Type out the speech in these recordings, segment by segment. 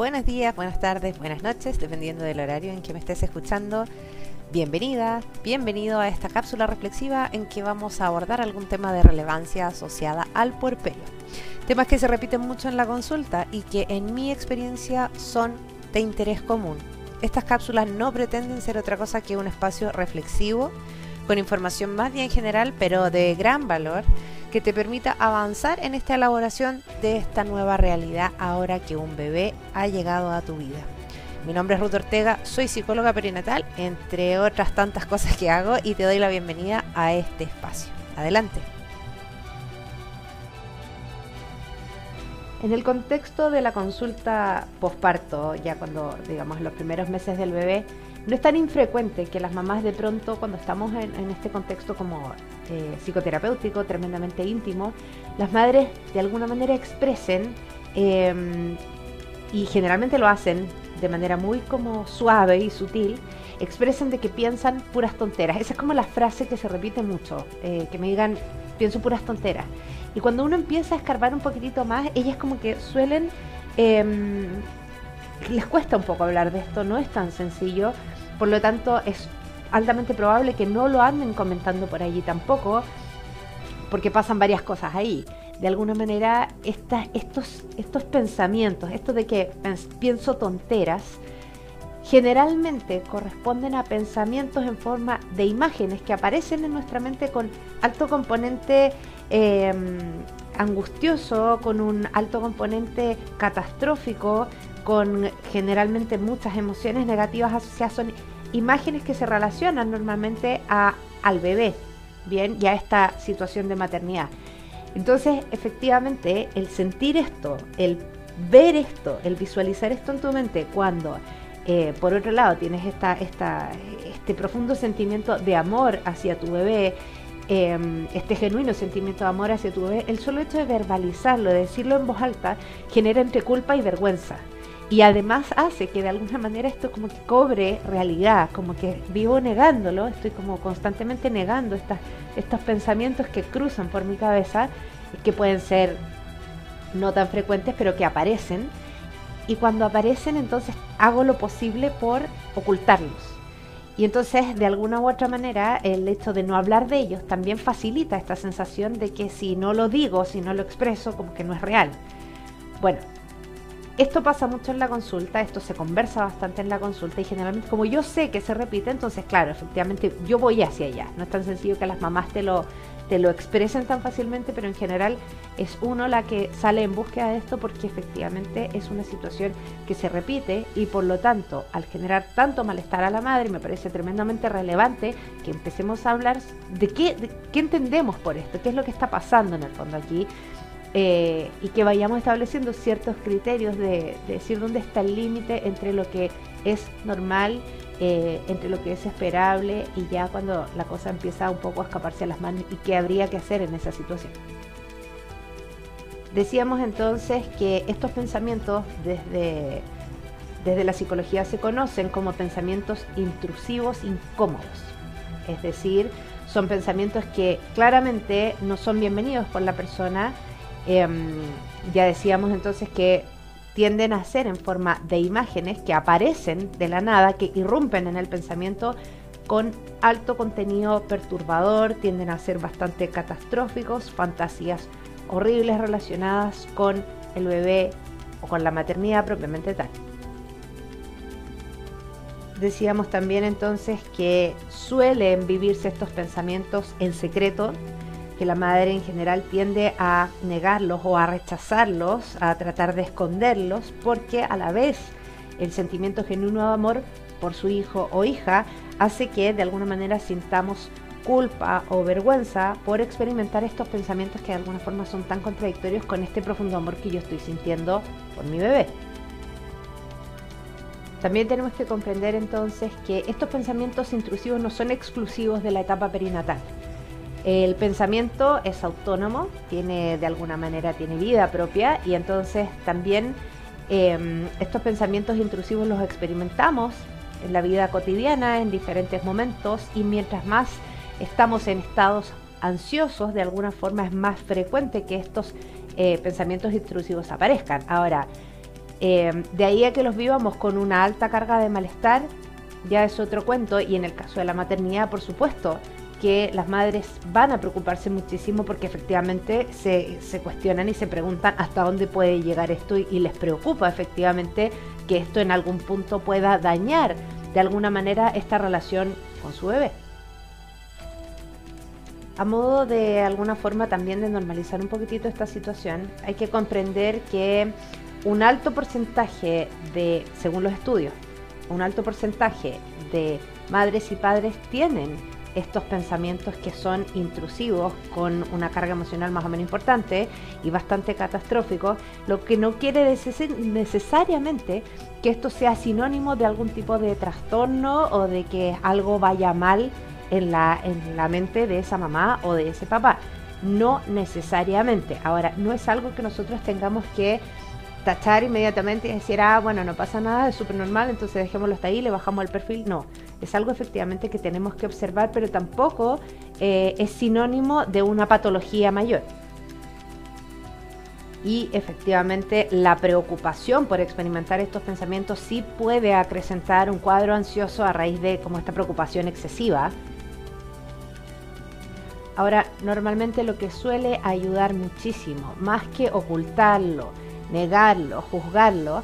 buenos días, buenas tardes, buenas noches, dependiendo del horario en que me estés escuchando. Bienvenida, bienvenido a esta cápsula reflexiva en que vamos a abordar algún tema de relevancia asociada al puerperio. Temas que se repiten mucho en la consulta y que en mi experiencia son de interés común. Estas cápsulas no pretenden ser otra cosa que un espacio reflexivo con información más bien general pero de gran valor que te permita avanzar en esta elaboración de esta nueva realidad ahora que un bebé ha llegado a tu vida. Mi nombre es Ruth Ortega, soy psicóloga perinatal, entre otras tantas cosas que hago, y te doy la bienvenida a este espacio. Adelante. En el contexto de la consulta posparto, ya cuando digamos los primeros meses del bebé, no es tan infrecuente que las mamás de pronto, cuando estamos en, este contexto como eh, psicoterapéutico, tremendamente íntimo, las madres de alguna manera expresen, em, y generalmente lo hacen de manera muy como suave y sutil, expresen de que piensan puras tonteras. Esa es como la frase que se repite mucho, eh, que me digan, pienso puras tonteras. Y cuando uno empieza a escarbar un poquitito más, ellas como que suelen... Les cuesta un poco hablar de esto, no es tan sencillo, por lo tanto es altamente probable que no lo anden comentando por allí tampoco, porque pasan varias cosas ahí. De alguna manera, estos, estos pensamientos, esto de que pienso tonteras, generalmente corresponden a pensamientos en forma de imágenes que aparecen en nuestra mente con alto componente em, angustioso, con un alto componente catastrófico, con generalmente muchas emociones negativas asociadas, son imágenes que se relacionan normalmente a, al bebé, bien, y a esta situación de maternidad. Entonces, efectivamente, el sentir esto, el ver esto, el visualizar esto en tu mente, cuando eh, por otro lado tienes esta, esta, este profundo sentimiento de amor hacia tu bebé, em, este genuino sentimiento de amor hacia tu bebé, el solo hecho de verbalizarlo, de decirlo en voz alta, genera entre culpa y vergüenza. Y además hace que de alguna manera esto como que cobre realidad, como que vivo negándolo, estoy como constantemente negando estos pensamientos que cruzan por mi cabeza, que pueden ser no tan frecuentes, pero que aparecen. Y cuando aparecen, entonces hago lo posible por ocultarlos. Y entonces, de alguna u otra manera, el hecho de no hablar de ellos también facilita esta sensación de que si no lo digo, si no lo expreso, como que no es real. Bueno, esto pasa mucho en la consulta, esto se conversa bastante en la consulta y generalmente como yo sé que se repite, entonces claro, efectivamente yo voy hacia allá. No es tan sencillo que las mamás te lo, te lo expresen tan fácilmente, pero en general es uno la que sale en búsqueda de esto porque efectivamente es una situación que se repite y por lo tanto al generar tanto malestar a la madre me parece tremendamente relevante que empecemos a hablar de qué, de qué entendemos por esto, qué es lo que está pasando en el fondo aquí eh, y que vayamos estableciendo ciertos criterios de, decir dónde está el límite entre lo que es normal, eh, entre lo que es esperable y ya cuando la cosa empieza un poco a escaparse a las manos y qué habría que hacer en esa situación. Decíamos entonces que estos pensamientos desde, desde la psicología se conocen como pensamientos intrusivos incómodos, es decir, son pensamientos que claramente no son bienvenidos por la persona, Em, ya decíamos entonces que tienden a ser en forma de imágenes que aparecen de la nada, que irrumpen en el pensamiento con alto contenido perturbador, tienden a ser bastante catastróficos, fantasías horribles relacionadas con el bebé o con la maternidad propiamente tal. Decíamos también entonces que suelen vivirse estos pensamientos en secreto, que la madre en general tiende a negarlos o a rechazarlos, a tratar de esconderlos, porque a la vez el sentimiento genuino de amor por su hijo o hija hace que de alguna manera sintamos culpa o vergüenza por experimentar estos pensamientos que de alguna forma son tan contradictorios con este profundo amor que yo estoy sintiendo por mi bebé. También tenemos que comprender entonces que estos pensamientos intrusivos no son exclusivos de la etapa perinatal. El pensamiento es autónomo, tiene de alguna manera tiene vida propia y entonces también em, estos pensamientos intrusivos los experimentamos en la vida cotidiana en diferentes momentos y mientras más estamos en estados ansiosos, de alguna forma es más frecuente que estos eh, pensamientos intrusivos aparezcan. Ahora, Eh, de ahí a que los vivamos con una alta carga de malestar, ya es otro cuento. Y en el caso de la maternidad, por supuesto, que las madres van a preocuparse muchísimo porque efectivamente se, cuestionan y se preguntan hasta dónde puede llegar esto y, les preocupa efectivamente que esto en algún punto pueda dañar de alguna manera esta relación con su bebé. A modo de alguna forma también de normalizar un poquitito esta situación, hay que comprender que un alto porcentaje de, según los estudios, un alto porcentaje de madres y padres tienen estos pensamientos que son intrusivos, con una carga emocional más o menos importante y bastante catastróficos, lo que no quiere decir necesariamente que esto sea sinónimo de algún tipo de trastorno o de que algo vaya mal en la, en la mente de esa mamá o de ese papá. No necesariamente. Ahora, no es algo que nosotros tengamos que tachar inmediatamente y decir, ah, bueno, no pasa nada, es súper normal, entonces dejémoslo hasta ahí, le bajamos el perfil. No, es algo efectivamente que tenemos que observar, pero tampoco eh, es sinónimo de una patología mayor. Y efectivamente la preocupación por experimentar estos pensamientos sí puede acrecentar un cuadro ansioso a raíz de como esta preocupación excesiva. Ahora, normalmente lo que suele ayudar muchísimo, más que ocultarlo, negarlo, juzgarlo,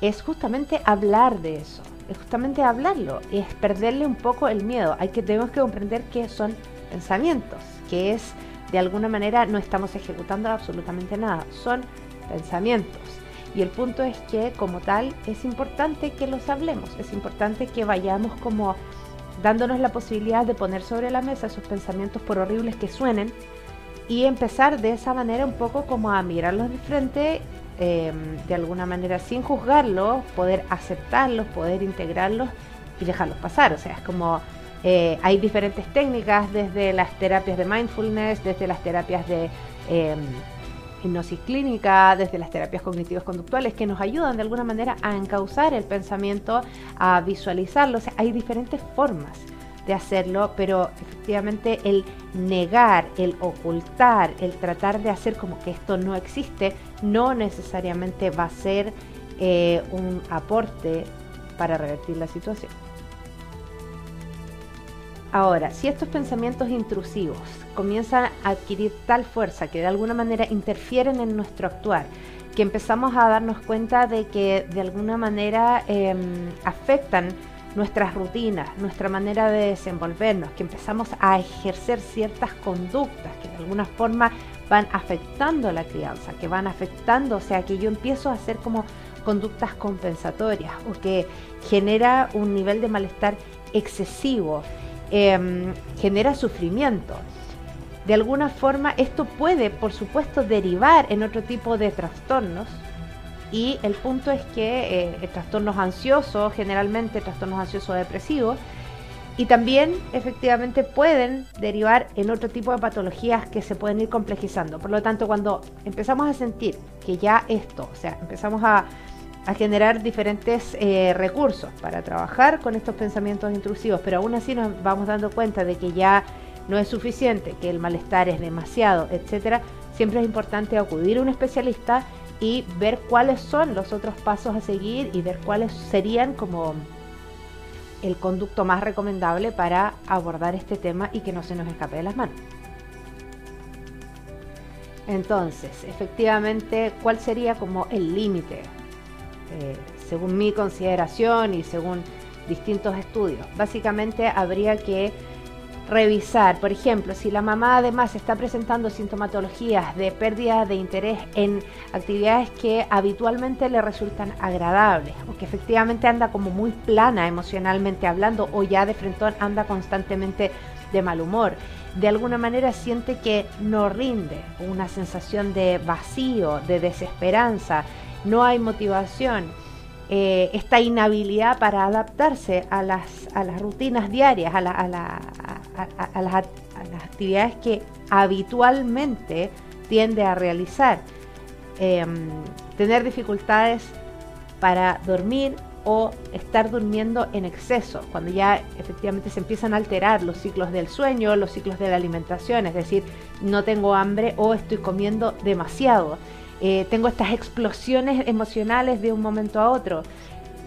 es justamente hablar de eso, es justamente hablarlo, es perderle un poco el miedo. Hay que tenemos que comprender que son pensamientos, que es de alguna manera no estamos ejecutando absolutamente nada, son pensamientos. Y el punto es que como tal es importante que los hablemos, es importante que vayamos como dándonos la posibilidad de poner sobre la mesa esos pensamientos por horribles que suenen y empezar de esa manera un poco como a mirarlos de frente Em, de alguna manera sin juzgarlos, poder aceptarlos, poder integrarlos y dejarlos pasar. O sea, es como eh, hay diferentes técnicas desde las terapias de mindfulness, desde las terapias de em, hipnosis clínica, desde las terapias cognitivas conductuales que nos ayudan de alguna manera a encauzar el pensamiento, a visualizarlo. O sea, hay diferentes formas de hacerlo, pero efectivamente el negar, el ocultar, el tratar de hacer como que esto no existe, no necesariamente va a ser eh, un aporte para revertir la situación. Ahora, si estos pensamientos intrusivos comienzan a adquirir tal fuerza que de alguna manera interfieren en nuestro actuar, que empezamos a darnos cuenta de que de alguna manera em, afectan nuestras rutinas, nuestra manera de desenvolvernos, que empezamos a ejercer ciertas conductas que de alguna forma van afectando la crianza, que van afectando, o sea, que yo empiezo a hacer como conductas compensatorias o que genera un nivel de malestar excesivo, em, genera sufrimiento. De alguna forma esto puede, por supuesto, derivar en otro tipo de trastornos, y el punto es que eh, trastornos ansiosos, generalmente trastornos ansiosos depresivos, y también efectivamente pueden derivar en otro tipo de patologías que se pueden ir complejizando. Por lo tanto, cuando empezamos a sentir que ya esto, o sea, empezamos a, generar diferentes eh, recursos para trabajar con estos pensamientos intrusivos, pero aún así nos vamos dando cuenta de que ya no es suficiente, que el malestar es demasiado, etcétera, siempre es importante acudir a un especialista y ver cuáles son los otros pasos a seguir y ver cuáles serían como el conducto más recomendable para abordar este tema y que no se nos escape de las manos. Entonces, efectivamente, ¿cuál sería como el límite? Eh, según mi consideración y según distintos estudios. Básicamente habría que revisar, por ejemplo, si la mamá además está presentando sintomatologías de pérdida de interés en actividades que habitualmente le resultan agradables o que efectivamente anda como muy plana emocionalmente hablando o ya de frente anda constantemente de mal humor. De alguna manera siente que no rinde, una sensación de vacío, de desesperanza, no hay motivación eh, esta inhabilidad para adaptarse a las, a las rutinas diarias, a, a, las, actividades que habitualmente tiende a realizar. Em, tener dificultades para dormir o estar durmiendo en exceso, cuando ya efectivamente se empiezan a alterar los ciclos del sueño, los ciclos de la alimentación, es decir, no tengo hambre o estoy comiendo demasiado. Eh, tengo estas explosiones emocionales de un momento a otro.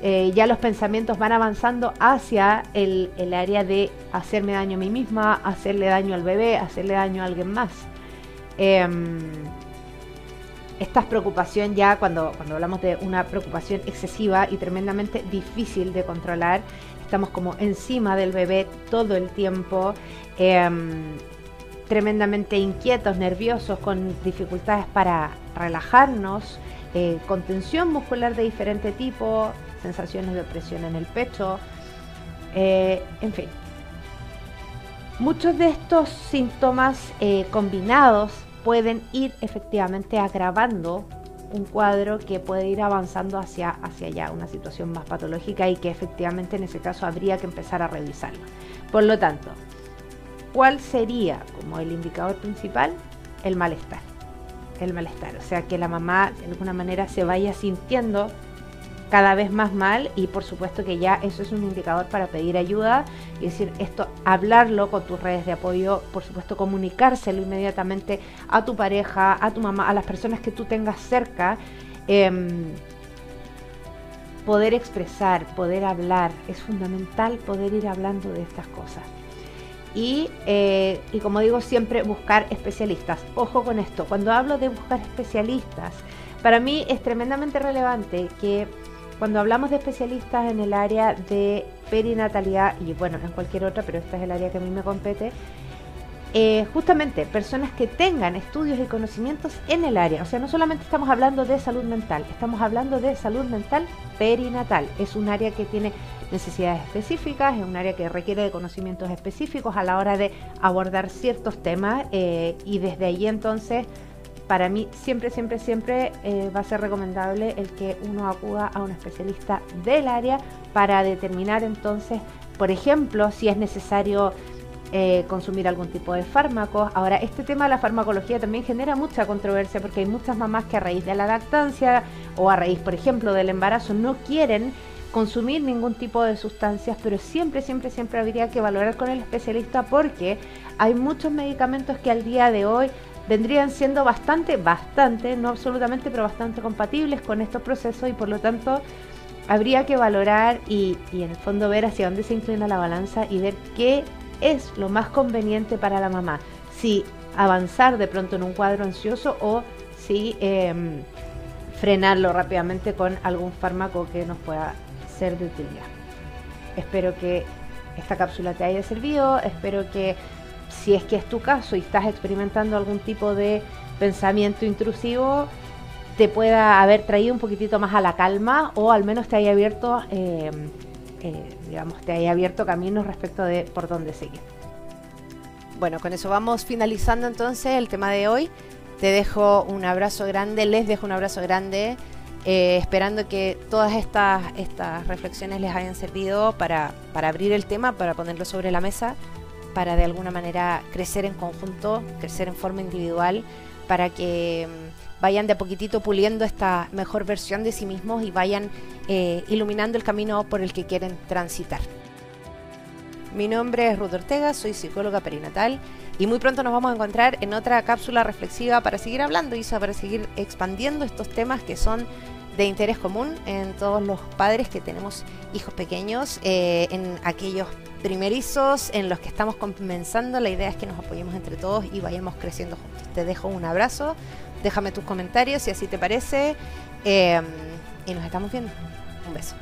Eh, ya los pensamientos van avanzando hacia el, área de hacerme daño a mí misma, hacerle daño al bebé, hacerle daño a alguien más. Em, esta preocupación ya cuando, cuando hablamos de una preocupación excesiva y tremendamente difícil de controlar, estamos como encima del bebé todo el tiempo, em, tremendamente inquietos, nerviosos, con dificultades para relajarnos, eh, con tensión muscular de diferente tipo, sensaciones de opresión en el pecho, eh, en fin. Muchos de estos síntomas eh, combinados pueden ir efectivamente agravando un cuadro que puede ir avanzando hacia, hacia allá, una situación más patológica y que efectivamente en ese caso habría que empezar a revisarlo. Por lo tanto, ¿cuál sería como el indicador principal? El malestar. El malestar, o sea, que la mamá de alguna manera se vaya sintiendo cada vez más mal y por supuesto que ya eso es un indicador para pedir ayuda y decir esto, hablarlo con tus redes de apoyo, por supuesto comunicárselo inmediatamente a tu pareja, a tu mamá, a las personas que tú tengas cerca. Em, poder expresar, poder hablar, es fundamental poder ir hablando de estas cosas. Y, eh, y, como digo siempre, buscar especialistas. Ojo con esto, cuando hablo de buscar especialistas, para mí es tremendamente relevante que cuando hablamos de especialistas en el área de perinatalidad y bueno, en cualquier otra, pero esta es el área que a mí me compete, eh, justamente personas que tengan estudios y conocimientos en el área. O sea, no solamente estamos hablando de salud mental, estamos hablando de salud mental perinatal. Es un área que tiene necesidades específicas, es un área que requiere de conocimientos específicos a la hora de abordar ciertos temas eh, y desde ahí entonces para mí siempre, siempre, siempre eh, va a ser recomendable el que uno acuda a un especialista del área para determinar entonces, por ejemplo, si es necesario eh, consumir algún tipo de fármacos. Ahora, este tema de la farmacología también genera mucha controversia porque hay muchas mamás que a raíz de la lactancia o a raíz, por ejemplo, del embarazo no quieren consumir ningún tipo de sustancias, pero siempre, siempre, siempre habría que valorar con el especialista porque hay muchos medicamentos que al día de hoy vendrían siendo bastante, bastante, no absolutamente, pero bastante compatibles con estos procesos y por lo tanto habría que valorar y, en el fondo ver hacia dónde se inclina la balanza y ver qué es lo más conveniente para la mamá. Si avanzar de pronto en un cuadro ansioso o si em, frenarlo rápidamente con algún fármaco que nos pueda ser de utilidad. Espero que esta cápsula te haya servido, espero que si es que es tu caso y estás experimentando algún tipo de pensamiento intrusivo, te pueda haber traído un poquitito más a la calma o al menos te haya abierto, eh, eh, digamos, te haya abierto caminos respecto de por dónde seguir. Bueno, con eso vamos finalizando entonces el tema de hoy. Te dejo un abrazo grande, les dejo un abrazo grande, eh, esperando que todas estas, estas reflexiones les hayan servido para, para abrir el tema, para ponerlo sobre la mesa para de alguna manera crecer en conjunto, crecer en forma individual, para que vayan de a poquitito puliendo esta mejor versión de sí mismos y vayan eh, iluminando el camino por el que quieren transitar. Mi nombre es Ruth Ortega, soy psicóloga perinatal y muy pronto nos vamos a encontrar en otra cápsula reflexiva para seguir hablando y para seguir expandiendo estos temas que son de interés común en todos los padres que tenemos hijos pequeños, eh, en aquellos primerizos en los que estamos comenzando. La idea es que nos apoyemos entre todos y vayamos creciendo juntos. Te dejo un abrazo, déjame tus comentarios si así te parece eh, y nos estamos viendo. Un beso.